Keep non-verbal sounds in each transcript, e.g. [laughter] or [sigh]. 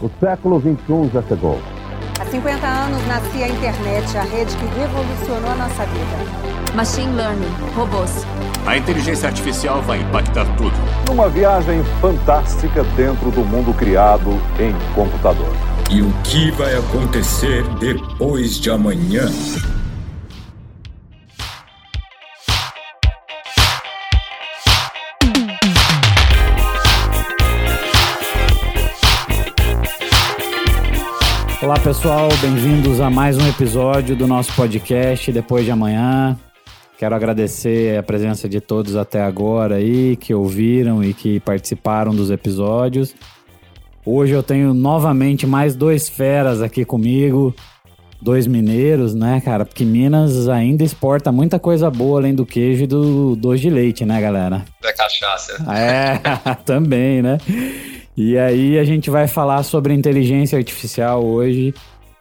O século XXI já chegou. Há 50 anos nascia a internet, a rede que revolucionou a nossa vida. Machine Learning, robôs. A inteligência artificial vai impactar tudo. Numa viagem fantástica dentro do mundo criado em computador. E o que vai acontecer depois de amanhã? Pessoal, bem-vindos a mais um episódio do nosso podcast Depois de Amanhã. Quero agradecer a presença de todos até agora aí, que ouviram e que participaram dos episódios. Hoje eu tenho novamente mais dois feras aqui comigo, dois mineiros, né, cara? Porque Minas ainda exporta muita coisa boa além do queijo e do doce de leite, né, galera? Da cachaça. É, [laughs] também, né? E aí a gente vai falar sobre inteligência artificial hoje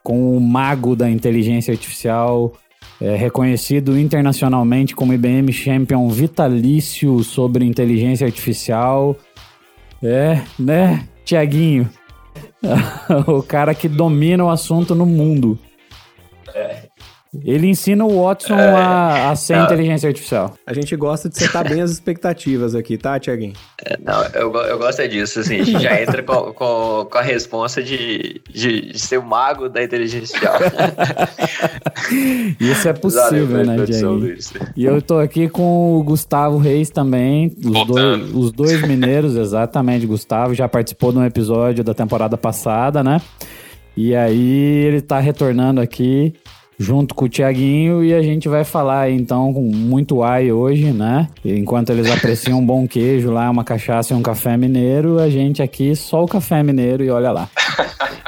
com o mago da inteligência artificial, é, reconhecido internacionalmente como IBM Champion vitalício sobre inteligência artificial. É, né, Tiaguinho? [laughs] o cara que domina o assunto no mundo. Ele ensina o Watson a, a ser inteligência artificial. A gente gosta de setar bem as expectativas aqui, tá, Tiaguinho? É, não, eu, eu gosto é disso, assim, a gente já entra com, [laughs] com, com a responsa de, de, de ser o mago da inteligência artificial. Isso é possível, né, Tiaguinho? E eu tô aqui com o Gustavo Reis também, os, dois, os dois mineiros, [laughs] exatamente. Gustavo já participou de um episódio da temporada passada, né? E aí ele tá retornando aqui junto com o Tiaguinho e a gente vai falar então com muito ai hoje, né? Enquanto eles apreciam um bom queijo lá, uma cachaça e um café mineiro, a gente aqui só o café mineiro e olha lá. [laughs]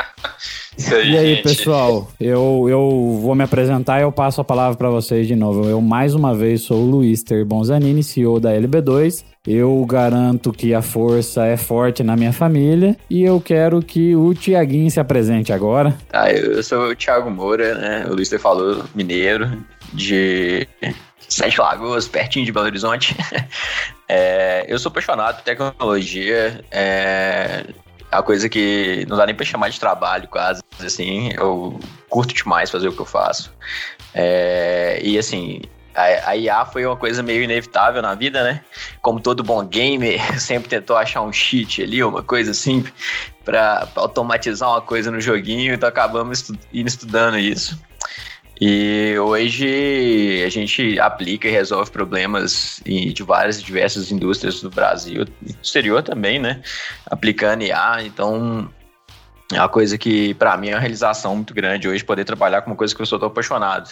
Isso aí, E aí, gente. pessoal, eu, eu vou me apresentar e eu passo a palavra para vocês de novo. Eu, mais uma vez, sou o Luiz Ter Bonzanini, CEO da LB2. Eu garanto que a força é forte na minha família e eu quero que o Tiaguinho se apresente agora. Tá, eu sou o Thiago Moura, né? O Luiz falou, mineiro, de Sete Lagoas, pertinho de Belo Horizonte. [laughs] É, eu sou apaixonado por tecnologia, é a coisa que não dá nem pra chamar de trabalho, quase, assim. Eu curto demais fazer o que eu faço. É, e assim, a, a IA foi uma coisa meio inevitável na vida, né? Como todo bom gamer, [laughs] sempre tentou achar um cheat ali, uma coisa assim, para automatizar uma coisa no joguinho, então acabamos estu indo estudando isso. E hoje a gente aplica e resolve problemas em- de várias e diversas indústrias do Brasil exterior também, né? Aplicando IA, então é uma coisa que para mim é uma realização muito grande hoje poder trabalhar com uma coisa que eu sou tão apaixonado.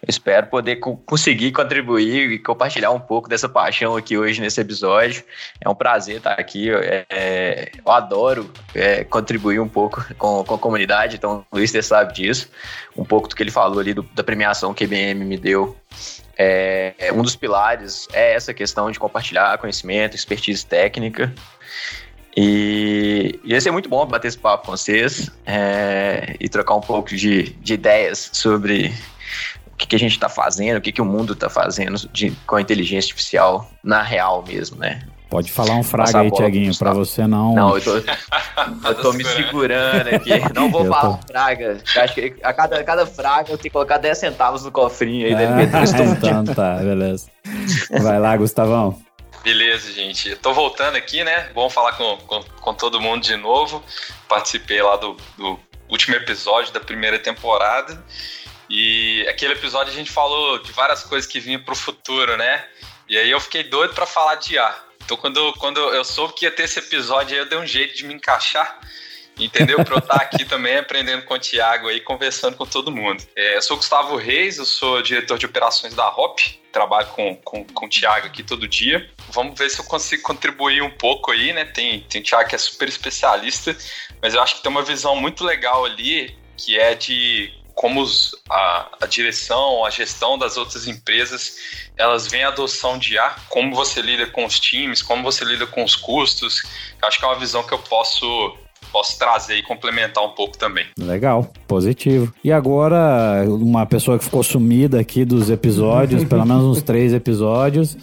Eu espero poder co- conseguir contribuir e compartilhar um pouco dessa paixão aqui hoje nesse episódio. É um prazer estar aqui. é- é, eu adoro é, contribuir um pouco com, com a comunidade, então o Luiz você sabe disso. Um pouco do que ele falou ali do- da premiação que a IBM me deu. É, é, um dos pilares é essa questão de compartilhar conhecimento, expertise técnica. E ia ser muito bom bater esse papo com vocês é, e trocar um pouco de, de ideias sobre o que, que a gente está fazendo, o que, que o mundo está fazendo de- com a inteligência artificial na real mesmo, né? Pode falar um a aí, Tiaguinho, para Gustavo. você não. Não, eu tô, [laughs] eu tô me segurando aqui. Não vou Eu falar tô- fraga. Acho que a cada, a cada fraga eu tenho que colocar 10 centavos no cofrinho aí. deve meter Ah, estômago. [laughs] então tá, beleza. Vai lá, Gustavão. Beleza, gente. Eu tô voltando aqui, né? Bom falar com, com, com todo mundo de novo. Participei lá do, do último episódio da primeira temporada. E aquele episódio a gente falou de várias coisas que vinham pro futuro, né? E aí eu fiquei doido pra falar de IA. Então quando, quando eu soube que ia ter esse episódio aí, eu dei um jeito de me encaixar. Entendeu? Pra eu estar aqui também aprendendo com o Thiago aí, conversando com todo mundo. É, eu sou Gustavo Reis, eu sou diretor de operações da HOP, trabalho com, com, com o Thiago aqui todo dia. Vamos ver se eu consigo contribuir um pouco aí, né? Tem, tem o Thiago que é super especialista, mas eu acho que tem uma visão muito legal ali, que é de como os- a, a direção, a gestão das outras empresas, elas veem a adoção de IA, como você lida com os times, como você lida com os custos. Eu acho que é uma visão que eu posso posso trazer e complementar um pouco também. Legal, positivo. E agora, uma pessoa que ficou sumida aqui dos episódios, [laughs] pelo menos uns três episódios,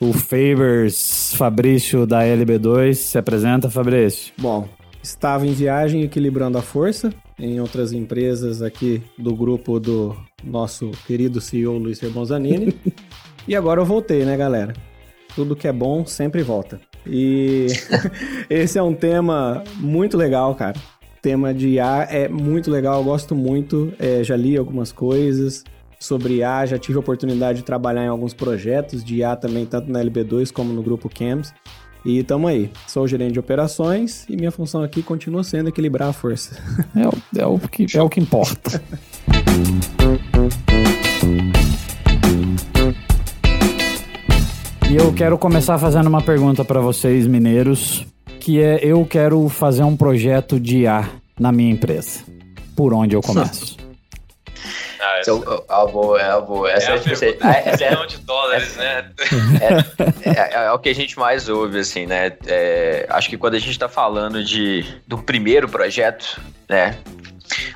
o Favors Fabrício da LB2. Se apresenta, Fabrício. Bom, estava em viagem equilibrando a força em outras empresas aqui do grupo do nosso querido CEO Luiz Rebonzanini. [laughs] e agora eu voltei, né, galera? Tudo que é bom sempre volta. E [laughs] esse é um tema muito legal, cara. O tema de IA é muito legal, eu gosto muito. É, já li algumas coisas sobre IA, já tive a oportunidade de trabalhar em alguns projetos de IA também, tanto na LB2 como no grupo CAMS. E tamo aí. Sou o gerente de operações e minha função aqui continua sendo equilibrar a força. É, o- é o, que, é o que importa. [laughs] E eu quero começar fazendo uma pergunta para vocês, mineiros, que é eu quero fazer um projeto de IA na minha empresa. Por onde eu [laughs] começo? Ah, essa, Então, ah, boa, é, boa. Essa é é, a tipo, pergunta é, de um essa é- de dólares, né? é- é o que a gente mais ouve, assim, né? É, acho que quando a gente tá falando de, do primeiro projeto, né?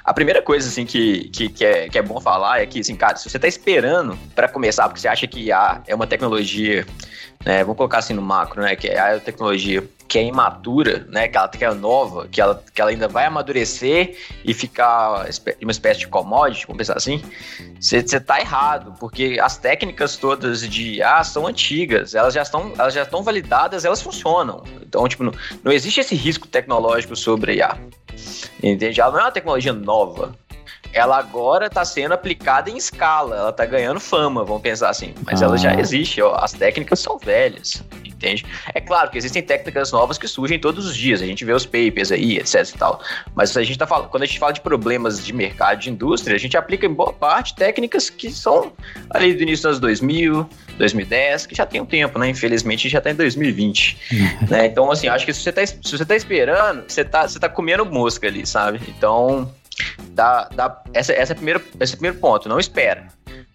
A primeira coisa, assim, que, que, que, é, que é bom falar é que, assim, cara, se você tá esperando para começar, porque você acha que IA é uma tecnologia, né? Vamos colocar assim no macro, né? Que é a tecnologia que é imatura, né? Que ela, que é nova, que ela, que ela ainda vai amadurecer e ficar uma espécie de commodity, vamos pensar assim. Você tá errado, porque as técnicas todas de IA são antigas, elas já estão, elas já estão validadas, elas funcionam. Então, tipo, não, não existe esse risco tecnológico sobre IA. Entende? Ela não é uma tecnologia nova. Ela agora está sendo aplicada em escala, ela está ganhando fama, vamos pensar assim. Mas ela já Ah. existe, ó, as técnicas são velhas, entende? É claro que existem técnicas novas que surgem todos os dias, a gente vê os papers aí, etc e tal. Mas a gente tá falando, quando a gente fala de problemas de mercado, de indústria, a gente aplica em boa parte técnicas que são ali do início dos anos 2000, 2010, que já tem um tempo, né? Infelizmente já tá em 2020. [laughs] né? Então, assim, acho que se você tá, se você tá esperando, você tá, você tá comendo mosca ali, sabe? Então, dá, dá, essa, essa é primeira, esse é primeiro ponto, não espera.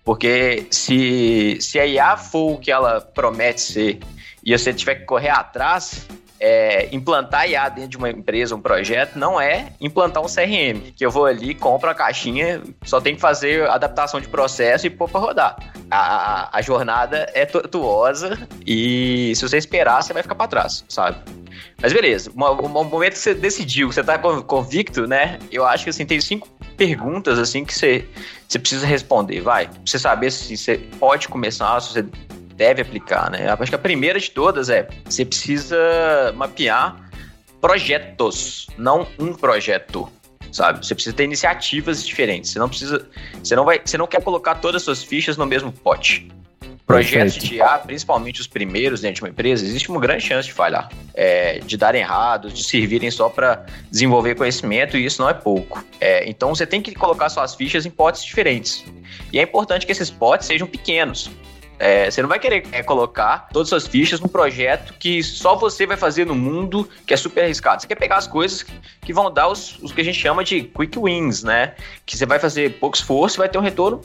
Porque se, se a IA for o que ela promete ser e você tiver que correr atrás, é, implantar IA dentro de uma empresa, um projeto, não é implantar um CRM, que eu vou ali, compro a caixinha, só tem que fazer adaptação de processo e pôr para rodar. A, a, jornada é tortuosa e se você esperar, você vai ficar para trás, sabe? Mas beleza, um, momento que você decidiu, que você tá con- convicto, né? Eu acho que assim, tem cinco perguntas assim que você, você precisa responder, vai. Pra você saber se você pode começar, se você deve aplicar, né? Acho que a primeira de todas é você precisa mapear projetos, não um projeto. Sabe? Você precisa ter iniciativas diferentes. Você não precisa. Você não vai. Você não quer colocar todas as suas fichas no mesmo pote. Projetos Perfeito. de IA, principalmente os primeiros dentro de uma empresa, existe uma grande chance de falhar, é, de darem errado, de servirem só para desenvolver conhecimento, e isso não é pouco. É, então você tem que colocar suas fichas em potes diferentes. E é importante que esses potes sejam pequenos. É, você não vai querer é, colocar todas as suas fichas num projeto que só você vai fazer no mundo, que é super arriscado. Você quer pegar as coisas que vão dar os, os que a gente chama de quick wins, né? Que você vai fazer pouco esforço e vai ter um retorno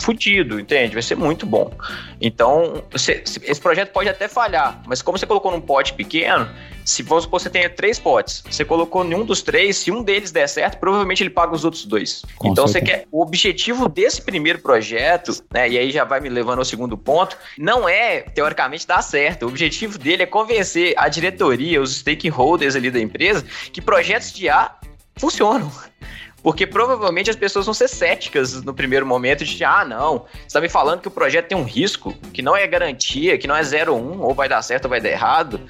fudido, entende? Vai ser muito bom. Então, você- esse projeto pode até falhar, mas como você colocou num pote pequeno, se vamos supor que você tenha três potes, você colocou nenhum dos três, se um deles der certo, provavelmente ele paga os outros dois. Com então você quer. O objetivo desse primeiro projeto, né? E aí já vai me levando ao segundo ponto, não é, teoricamente, dar certo. O objetivo dele é convencer a diretoria, os stakeholders ali da empresa, que projetos de A funcionam. Porque provavelmente as pessoas vão ser céticas no primeiro momento de, ah, não, você tá me falando que o projeto tem um risco, que não é garantia, que não é 0,1, ou vai dar certo ou vai dar errado.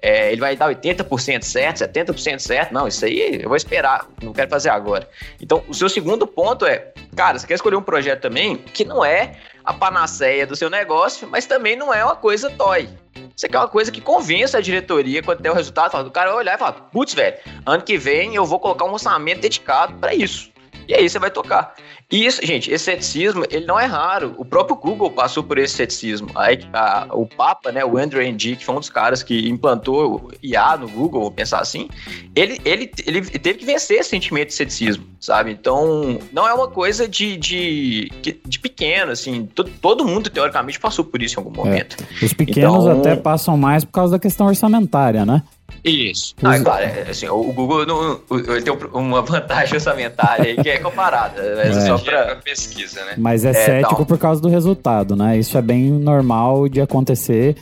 É, ele vai dar 80% certo, 70% certo. Não, isso aí eu vou esperar, não quero fazer agora. Então, o seu segundo ponto é, cara, você quer escolher um projeto também que não é a panaceia do seu negócio, mas também não é uma coisa toy. Você quer uma coisa que convença a diretoria quando der o resultado, fala, o cara olhar e falar, putz, velho, ano que vem eu vou colocar um orçamento dedicado para isso. E aí você vai tocar. E isso, gente, esse ceticismo, ele não é raro. O próprio Google passou por esse ceticismo. Aí, a- o Papa, né, o Andrew Ng, que foi um dos caras que implantou IA no Google, vou pensar assim, ele, ele, ele teve que vencer esse sentimento de ceticismo, sabe? Então, não é uma coisa de, de, de pequeno, assim. Todo, todo mundo, teoricamente, passou por isso em algum momento. Os pequenos Então- até passam mais por causa da questão orçamentária, né? Isso. Ah, é claro, é, assim, o Google não, o- ele tem um- uma vantagem orçamentária aí que é comparada. Mas É. só é pra pra. pesquisa, né? Mas é, É, cético então. por causa do resultado, né? Isso é bem normal de acontecer.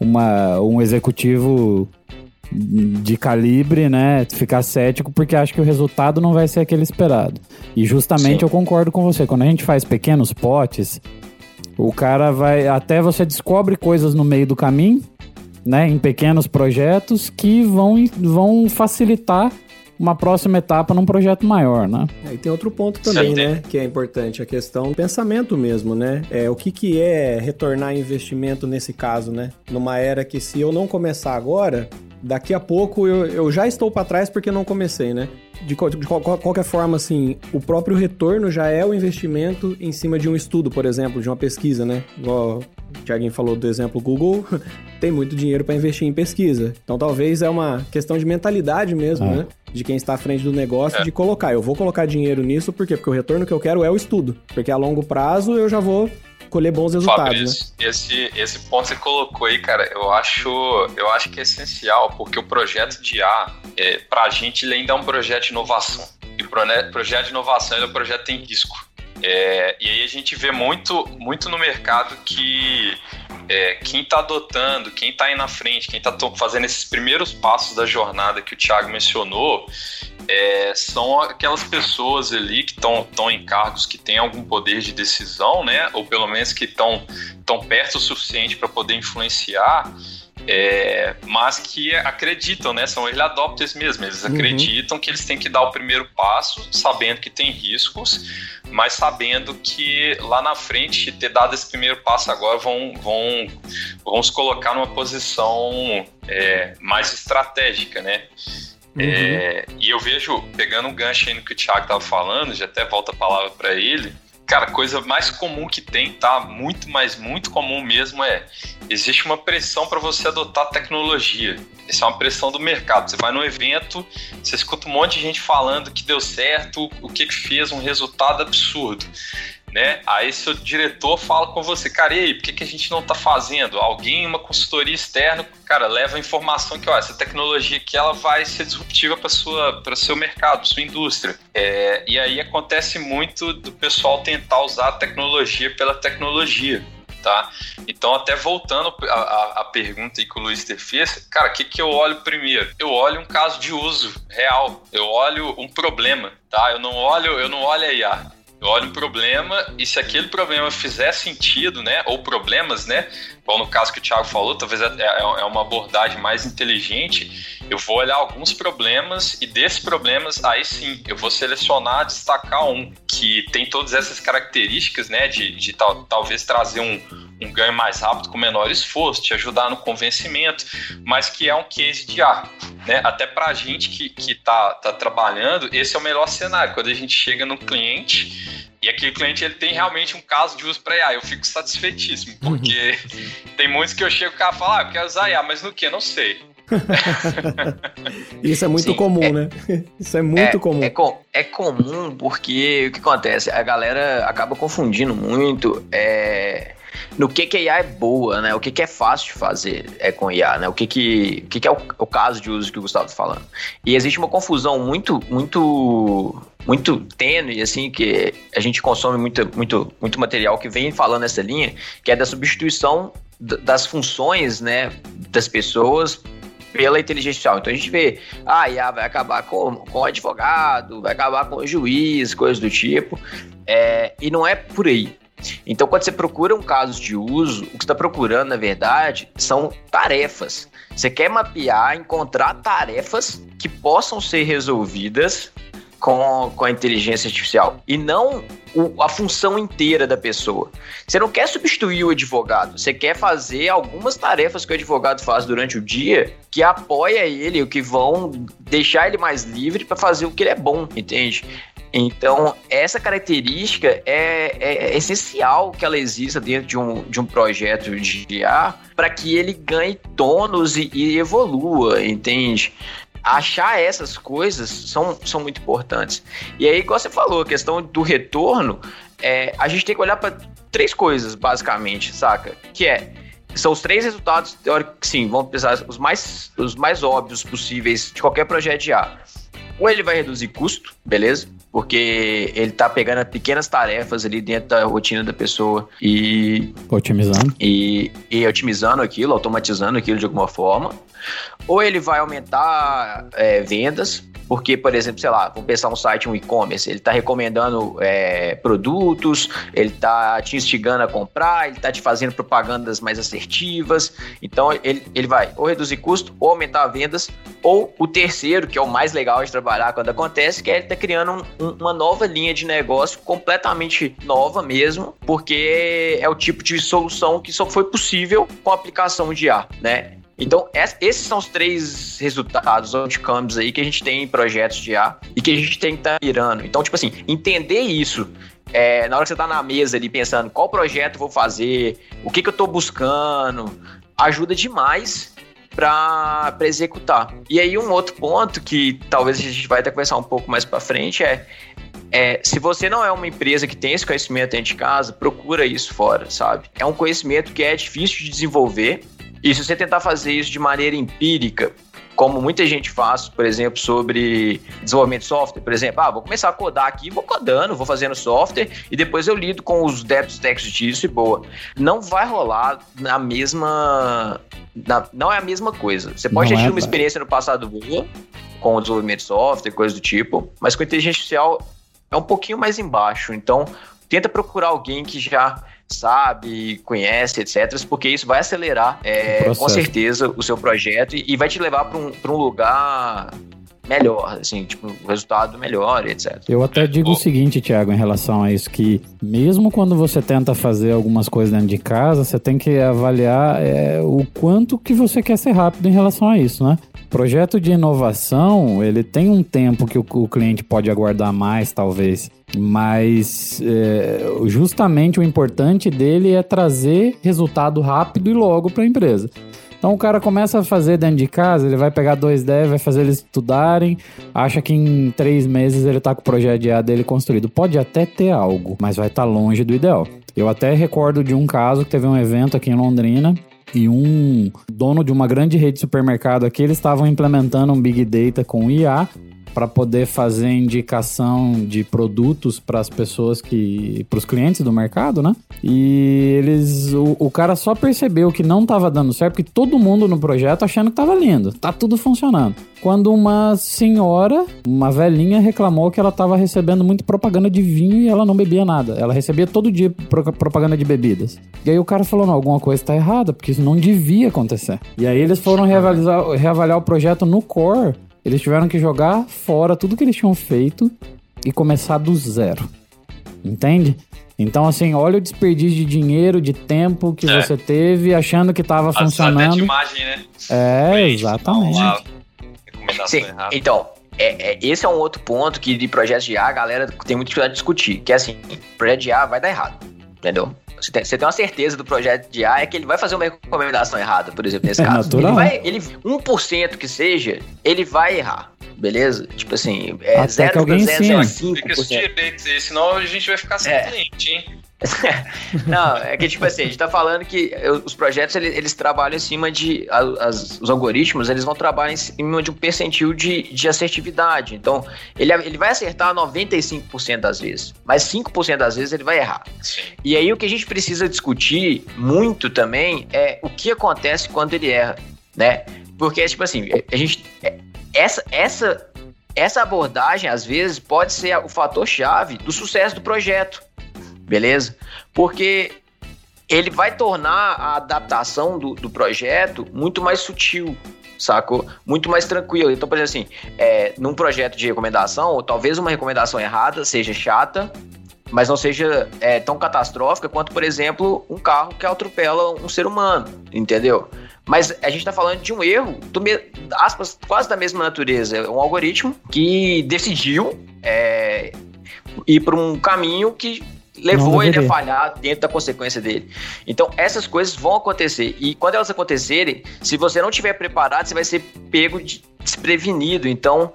Uma, um executivo de calibre, né, ficar cético porque acha que o resultado não vai ser aquele esperado. E justamente Sim. eu concordo com você, quando a gente faz pequenos potes, o cara vai até você descobre coisas no meio do caminho, né, em pequenos projetos que vão, vão facilitar uma próxima etapa num projeto maior, né? É, e tem outro ponto também, né, que é importante, a questão do pensamento mesmo, né? É, o que, que é retornar investimento nesse caso, né? Numa era que se eu não começar agora, daqui a pouco eu, eu já estou para trás porque não comecei, né? De, de, de, qualquer forma, assim, o próprio retorno já é o investimento em cima de um estudo, por exemplo, de uma pesquisa, né? Igual o Thiaguinho falou do exemplo Google, [laughs] tem muito dinheiro para investir em pesquisa. Então talvez é uma questão de mentalidade mesmo, ah. né? De quem está à frente do negócio, é. de colocar. Eu vou colocar dinheiro nisso, por quê? Porque o retorno que eu quero é o estudo. Porque a longo prazo eu já vou colher bons resultados. Fabrício, né? esse, esse ponto que você colocou aí, cara, eu acho, eu acho que é essencial, porque o projeto de IA, é, pra gente, ele ainda é um projeto de inovação. E o projeto de inovação é um projeto que tem risco. É, e aí a gente vê muito, muito no mercado que é, quem está adotando, quem está aí na frente, quem está fazendo esses primeiros passos da jornada que o Thiago mencionou, é, são aquelas pessoas ali que estão em cargos que têm algum poder de decisão, né? Ou pelo menos que estão perto o suficiente para poder influenciar. É, mas que acreditam, né? São early adopters mesmo. Eles uhum. acreditam que eles têm que dar o primeiro passo, sabendo que tem riscos, mas sabendo que lá na frente, ter dado esse primeiro passo agora, vão, vão, vão se colocar numa posição é, mais estratégica, né? Uhum. É, e eu vejo, pegando um gancho aí no que o Thiago estava falando, já até volta a palavra para ele, Cara, coisa mais comum que tem, tá? Muito, mas muito comum mesmo é existe uma pressão para você adotar tecnologia. Essa é uma pressão do mercado. Você vai no evento, você escuta um monte de gente falando que deu certo, o que que fez um resultado absurdo né? Aí seu diretor fala com você, cara, e aí, por que, que a gente não está fazendo? Alguém, uma consultoria externa, cara, leva a informação que, ó, essa tecnologia aqui, ela vai ser disruptiva para para seu mercado, sua indústria. É, e aí acontece muito do pessoal tentar usar a tecnologia pela tecnologia. Tá? Então, até voltando a pergunta que o Luiz fez, cara, o que, que eu olho primeiro? Eu olho um caso de uso real, eu olho um problema, tá? Eu não olho, eu não olho a IA, eu olho um problema e se aquele problema fizer sentido, né? Ou problemas, né? Bom, no caso que o Thiago falou, talvez é, é, é uma abordagem mais inteligente. Eu vou olhar alguns problemas e desses problemas, aí sim, eu vou selecionar, destacar um que tem todas essas características, né? De, de tal, talvez trazer um, um ganho mais rápido com menor esforço, te ajudar no convencimento, mas que é um case de ar. Né? Até para a gente que, que tá, tá trabalhando, esse é o melhor cenário. Quando a gente chega no cliente e aquele cliente ele tem realmente um caso de uso para IA, eu fico satisfeitíssimo, [laughs] porque tem muitos que eu chego cá e falo, ah, eu quero usar IA, mas no que? Não sei. [laughs] Isso é muito Sim, comum, é, né? Isso é muito é, comum. É, é, comum porque o que acontece? A galera acaba confundindo muito. É no que que a IA é boa, né? O que que é fácil de fazer é com IA, né? O que que, o que, que é o, o caso de uso que o Gustavo está falando. E existe uma confusão muito, muito muito tênue, assim, que a gente consome muito, muito, muito material que vem falando nessa linha, que é da substituição das funções, né, das pessoas pela inteligência artificial. Então a gente vê, ah, IA vai acabar com, com advogado, vai acabar com juiz, coisas do tipo, é, e não é por aí. Então, quando você procura um caso de uso, o que você está procurando, na verdade, são tarefas. Você quer mapear, encontrar tarefas que possam ser resolvidas com, com a inteligência artificial e não o, a função inteira da pessoa. Você não quer substituir o advogado, você quer fazer algumas tarefas que o advogado faz durante o dia que apoia ele, que vão deixar ele mais livre para fazer o que ele é bom, entende? Então, essa característica é, é, essencial que ela exista dentro de um, de um projeto de IA para que ele ganhe tônus e, e evolua, entende? Achar essas coisas são, são muito importantes. E aí, igual você falou, a questão do retorno, é, a gente tem que olhar para três coisas, basicamente, saca? Que é, são os três resultados, teóricos, sim, vamos pensar os mais, os mais óbvios possíveis de qualquer projeto de IA. Ou ele vai reduzir custo, beleza? Porque ele tá pegando pequenas tarefas ali dentro da rotina da pessoa e Otimizando. e, e otimizando aquilo, automatizando aquilo de alguma forma. Ou ele vai aumentar é, vendas, porque, por exemplo, sei lá, vamos pensar um site, um e-commerce, ele está recomendando é, produtos, ele está te instigando a comprar, ele está te fazendo propagandas mais assertivas. Então, ele, ele vai ou reduzir custo, ou aumentar vendas, ou o terceiro, que é o mais legal de trabalhar quando acontece, que é ele tá criando um- uma nova linha de negócio completamente nova mesmo, porque é o tipo de solução que só foi possível com a aplicação de IA, né? Então, es- esses são os três resultados, outcomes aí que a gente tem em projetos de IA e que a gente tem que estar mirando. Então, tipo assim, entender isso é, na hora que você tá na mesa ali pensando qual projeto vou fazer, o que, que eu tô buscando, ajuda demais para executar. E aí um outro ponto que talvez a gente vai até conversar um pouco mais para frente é, é se você não é uma empresa que tem esse conhecimento dentro de casa, procura isso fora, sabe? É um conhecimento que é difícil de desenvolver e se você tentar fazer isso de maneira empírica, como muita gente faz, por exemplo, sobre desenvolvimento de software, por exemplo, ah, vou começar a codar aqui, vou codando, vou fazendo software e depois eu lido com os débitos técnicos disso e boa. Não vai rolar na mesma na- não é a mesma coisa. Você pode Não ter é, tido uma experiência no passado boa com o desenvolvimento de software, coisa do tipo, mas com inteligência artificial é um pouquinho mais embaixo. Então, tenta procurar alguém que já sabe, conhece, etc., porque isso vai acelerar, é, com certeza, o seu projeto e, e vai te levar para um, pra um lugar melhor, assim, tipo, um resultado melhor, etc. Eu até digo o seguinte, Thiago, em relação a isso, que mesmo quando você tenta fazer algumas coisas dentro de casa, você tem que avaliar é, o quanto que você quer ser rápido em relação a isso, né? Projeto de inovação, ele tem um tempo que o, o cliente pode aguardar mais, talvez. Mas é, justamente o importante dele é trazer resultado rápido e logo para a empresa. Então o cara começa a fazer dentro de casa, ele vai pegar dois devs, vai fazer eles estudarem, acha que em três meses ele tá com o projeto de IA dele construído. Pode até ter algo, mas vai estar longe do ideal. Eu até recordo de um caso que teve um evento aqui em Londrina e um dono de uma grande rede de supermercado aqui, eles estavam implementando um Big Data com IA para poder fazer indicação de produtos para as pessoas que para os clientes do mercado, né? E eles o, o cara só percebeu que não estava dando certo porque todo mundo no projeto achando que estava lindo, tá tudo funcionando. Quando uma senhora, uma velhinha reclamou que ela estava recebendo muito propaganda de vinho e ela não bebia nada. Ela recebia todo dia pro- propaganda de bebidas. E aí o cara falou: "Não, alguma coisa está errada, porque isso não devia acontecer". E aí eles foram reavaliar, reavaliar o projeto no core eles tiveram que jogar fora tudo que eles tinham feito e começar do zero. Entende? Então, assim, olha o desperdício de dinheiro, de tempo que É. você teve achando que estava vezes até funcionando. de imagem, né? É, Cliente, exatamente. Sim, então, é, é- esse é um outro ponto que de projetos de IA a galera tem muito dificuldade de discutir, que é assim, projeto de IA vai dar errado, entendeu? Você tem, você tem uma certeza do projeto de IA é que ele vai fazer uma recomendação errada, por exemplo, nesse É caso. natural. Ele vai, ele, 1% que seja, ele vai errar, beleza? Tipo assim, é Até que alguém ensine. Explica isso 0,005%. direito aí, senão a gente vai ficar sem É. cliente, hein? [laughs] Não, é que tipo assim, a gente tá falando que os projetos eles, eles trabalham em cima de. as- os algoritmos eles vão trabalhar em cima de um percentil de, de assertividade. Então, ele, ele vai acertar 95% das vezes, mas 5% das vezes ele vai errar. E aí o que a gente precisa discutir muito também é o que acontece quando ele erra, né? Porque, tipo assim, a gente. é- Essa, essa, essa abordagem, às vezes, pode ser o fator-chave do sucesso do projeto. Beleza? Porque ele vai tornar a adaptação do, do projeto muito mais sutil, sacou? Muito mais tranquilo. Então, por exemplo, assim, é, num projeto de recomendação, ou talvez uma recomendação errada seja chata, mas não seja é, tão catastrófica quanto, por exemplo, um carro que atropela um ser humano, entendeu? Mas a gente tá falando de um erro, do aspas, quase da mesma natureza. É um algoritmo que decidiu é, ir por um caminho que levou ele a falhar dentro da consequência dele. Então, essas coisas vão acontecer. E quando elas acontecerem, se você não estiver preparado, você vai ser pego de- desprevenido. Então,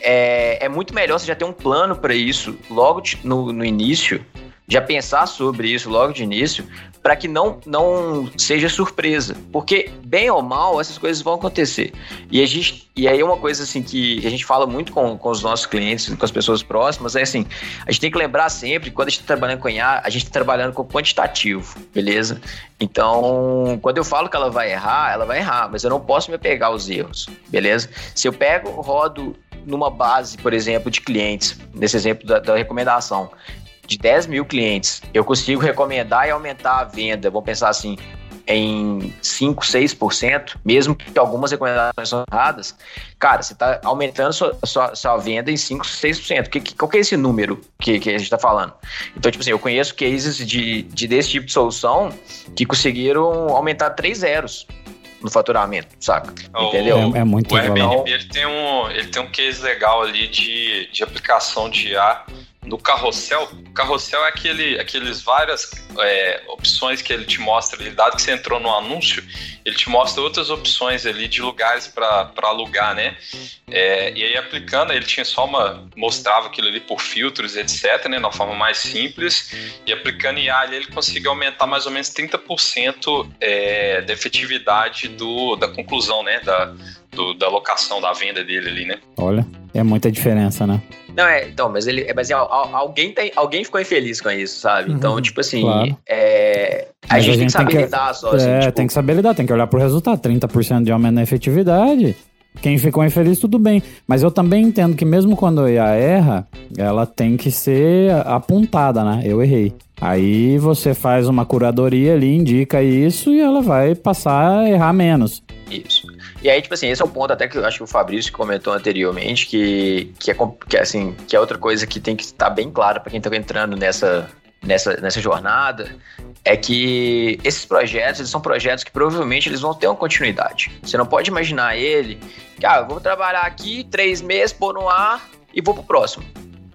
é, é muito melhor você já ter um plano para isso logo no, no início, já pensar sobre isso logo de início, para que não, não seja surpresa. Porque, bem ou mal, essas coisas vão acontecer. E, a gente, e aí uma coisa assim que a gente fala muito com, com os nossos clientes, com as pessoas próximas, é assim, a gente tem que lembrar sempre, quando a gente está trabalhando com IA, a gente está trabalhando com quantitativo, beleza? Então, quando eu falo que ela vai errar, ela vai errar, mas eu não posso me pegar aos erros, beleza? Se eu pego, rodo numa base, por exemplo, de clientes, nesse exemplo da, da recomendação, de 10 mil clientes, eu consigo recomendar e aumentar a venda, vamos pensar assim, em 5, 6%, mesmo que algumas recomendações são erradas, cara, você está aumentando sua, sua, sua, venda em 5, 6%. Que, que, qual que é esse número que, que a gente está falando? Então, tipo assim, eu conheço cases de, de desse tipo de solução que conseguiram aumentar três zeros no faturamento, saca? Entendeu? É, é muito O Airbnb, ele tem um, ele tem um case legal ali de, de aplicação de IA no carrossel, carrossel é aquele, aqueles várias é, opções que ele te mostra, ele, dado que você entrou no anúncio, ele te mostra outras opções ali de lugares para alugar, né? É, e aí aplicando, ele tinha só uma, mostrava aquilo ali por filtros, etc, né, uma forma mais simples, e aplicando IA ali, ele conseguiu aumentar mais ou menos 30% é, da efetividade do, da conclusão, né, da, do, da locação, da venda dele ali, né? Olha, é muita diferença, né? Não, é, então, mas ele. Mas é, alguém, tem, alguém ficou infeliz com isso, sabe? Então, uhum, tipo assim, claro. é, a, gente a, gente tem que saber tem que, lidar só. Assim, é, tipo... tem que saber lidar, tem que olhar pro resultado. 30% de aumento na efetividade. Quem ficou infeliz, tudo bem. Mas eu também entendo que mesmo quando a IA erra, ela tem que ser apontada, né? Eu errei. Aí você faz uma curadoria ali, indica isso e ela vai passar a errar menos. Isso. E aí, tipo assim, esse é o ponto até que eu acho que o Fabrício comentou anteriormente, que, que, é, que, é, assim, que é outra coisa que tem que estar bem claro para quem está entrando nessa, nessa, nessa jornada, é que esses projetos, eles são projetos que provavelmente eles vão ter uma continuidade. Você não pode imaginar ele, que, ah, eu vou trabalhar aqui três meses, pôr no ar e vou pro próximo.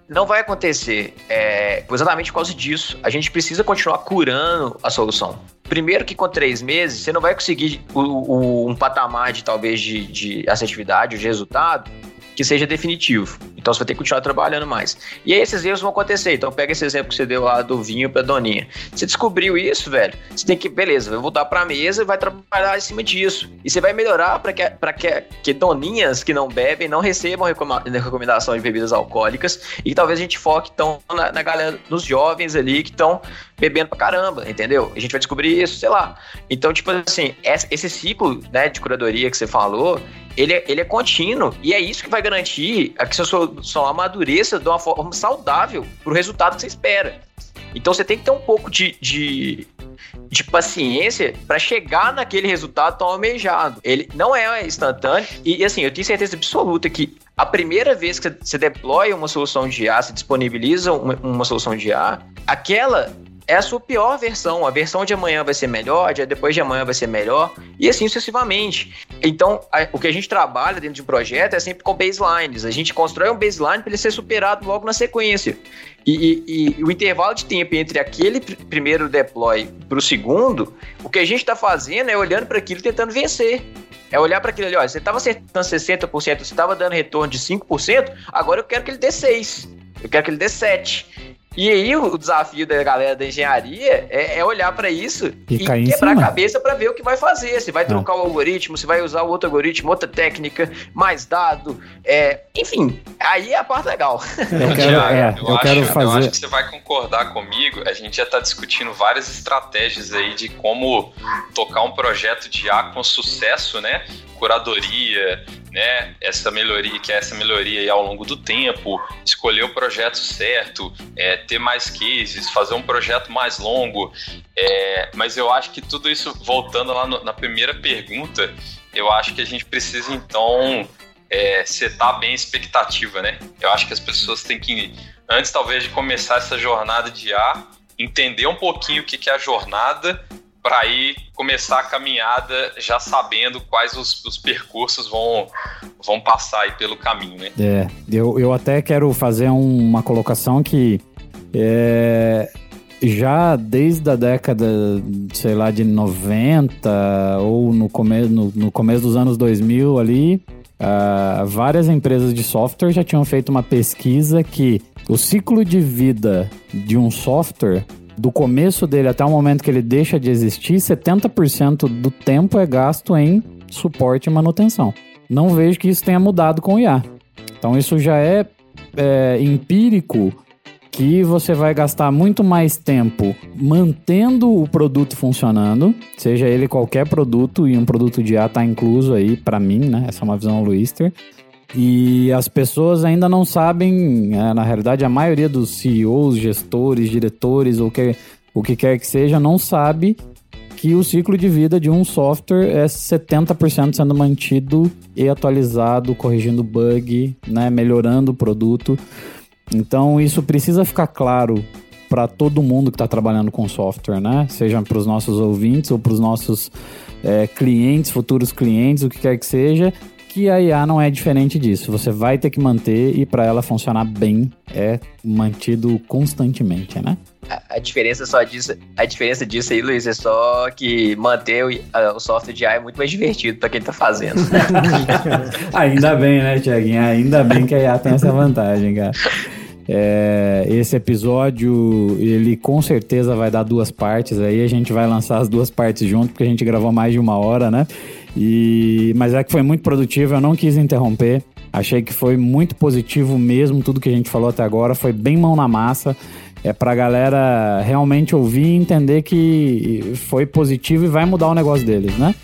Não vai acontecer é, exatamente por causa disso. A gente precisa continuar curando a solução. Primeiro que com três meses, você não vai conseguir o, o, um patamar de talvez de, de assertividade, de resultado, que seja definitivo. Então você vai ter que continuar trabalhando mais. E aí esses erros vão acontecer. Então pega esse exemplo que você deu lá do vinho para doninha. Você descobriu isso, velho? Você tem que, beleza, vai voltar para a mesa e vai trabalhar em cima disso. E você vai melhorar para que, pra que, que doninhas que não bebem não recebam recomendação de bebidas alcoólicas e talvez a gente foque então na, na galera, nos jovens ali que estão bebendo pra caramba, entendeu? A gente vai descobrir isso, sei lá. Então, tipo assim, esse ciclo né, de curadoria que você falou, ele é, ele é contínuo e é isso que vai garantir a que sua solução amadureça de uma forma saudável para o resultado que você espera. Então você tem que ter um pouco de, de, de paciência para chegar naquele resultado tão almejado. Ele não é instantâneo e assim, eu tenho certeza absoluta que a primeira vez que você deploy uma solução de IA, se disponibiliza uma, uma solução de IA, aquela é a sua pior versão. A versão de amanhã vai ser melhor, de depois de amanhã vai ser melhor, e assim sucessivamente. Então, a, o que a gente trabalha dentro de um projeto é sempre com baselines. A gente constrói um baseline para ele ser superado logo na sequência. E, e, e, o intervalo de tempo entre aquele primeiro deploy para o segundo, o que a gente está fazendo é olhando para aquilo tentando vencer. É olhar para aquilo ali, olha, você estava acertando 60%, você estava dando retorno de 5%, agora eu quero que ele dê 6%. Eu quero que ele dê 7%. E aí o desafio da galera da engenharia é, é olhar para isso e, e quebrar a cabeça para ver o que vai fazer. Se vai é. trocar o algoritmo, se vai usar o outro algoritmo, outra técnica, mais dado. É, enfim, aí é a parte legal. Eu quero, é, eu, eu acho, quero fazer... eu acho que você vai concordar comigo. A gente já está discutindo várias estratégias aí de como tocar um projeto de A com sucesso, né? Curadoria, né, essa melhoria, que é essa melhoria aí ao longo do tempo, escolher o projeto certo, é, ter mais cases, fazer um projeto mais longo. É, mas eu acho que tudo isso, voltando lá no, na primeira pergunta, eu acho que a gente precisa então é, setar bem a expectativa, né? Eu acho que as pessoas têm que, antes talvez de começar essa jornada de A, entender um pouquinho o que, que é a jornada para aí começar a caminhada já sabendo quais os, os, percursos vão, vão passar aí pelo caminho, né? É, eu, eu até quero fazer um, uma colocação que é, já desde a década, sei lá, de 90 ou no, come, no, no começo dos anos 2000 ali, uh, várias empresas de software já tinham feito uma pesquisa que o ciclo de vida de um software do começo dele até o momento que ele deixa de existir, 70% do tempo é gasto em suporte e manutenção. Não vejo que isso tenha mudado com o IA. Então isso já é, é empírico que você vai gastar muito mais tempo mantendo o produto funcionando, seja ele qualquer produto, e um produto de IA está incluso aí para mim, né? Essa é uma visão Luister. E as pessoas ainda não sabem, é, na realidade, a maioria dos CEOs, gestores, diretores, ou que, o que quer que seja, não sabe que o ciclo de vida de um software é 70% sendo mantido e atualizado, corrigindo bug, né, melhorando o produto. Então isso precisa ficar claro para todo mundo que está trabalhando com software, né? Seja para os nossos ouvintes ou para os nossos é, clientes, futuros clientes, o que quer que seja, que a IA não é diferente disso. Você vai ter que manter e para ela funcionar bem é mantido constantemente, né? A, a, diferença só disso, a diferença disso aí, Luiz, é só que manter o, a, o software de IA é muito mais divertido para quem está fazendo. [laughs] Ainda bem, né, Tiaguinho? Ainda bem que a IA tem essa vantagem, cara. É, esse episódio, ele com certeza vai dar duas partes aí. A gente vai lançar as duas partes junto, porque a gente gravou mais de uma hora, né? E, mas é que foi muito produtivo, eu não quis interromper. Achei que foi muito positivo mesmo, tudo que a gente falou até agora. Foi bem mão na massa. É pra galera realmente ouvir e entender que foi positivo e vai mudar o negócio deles, né?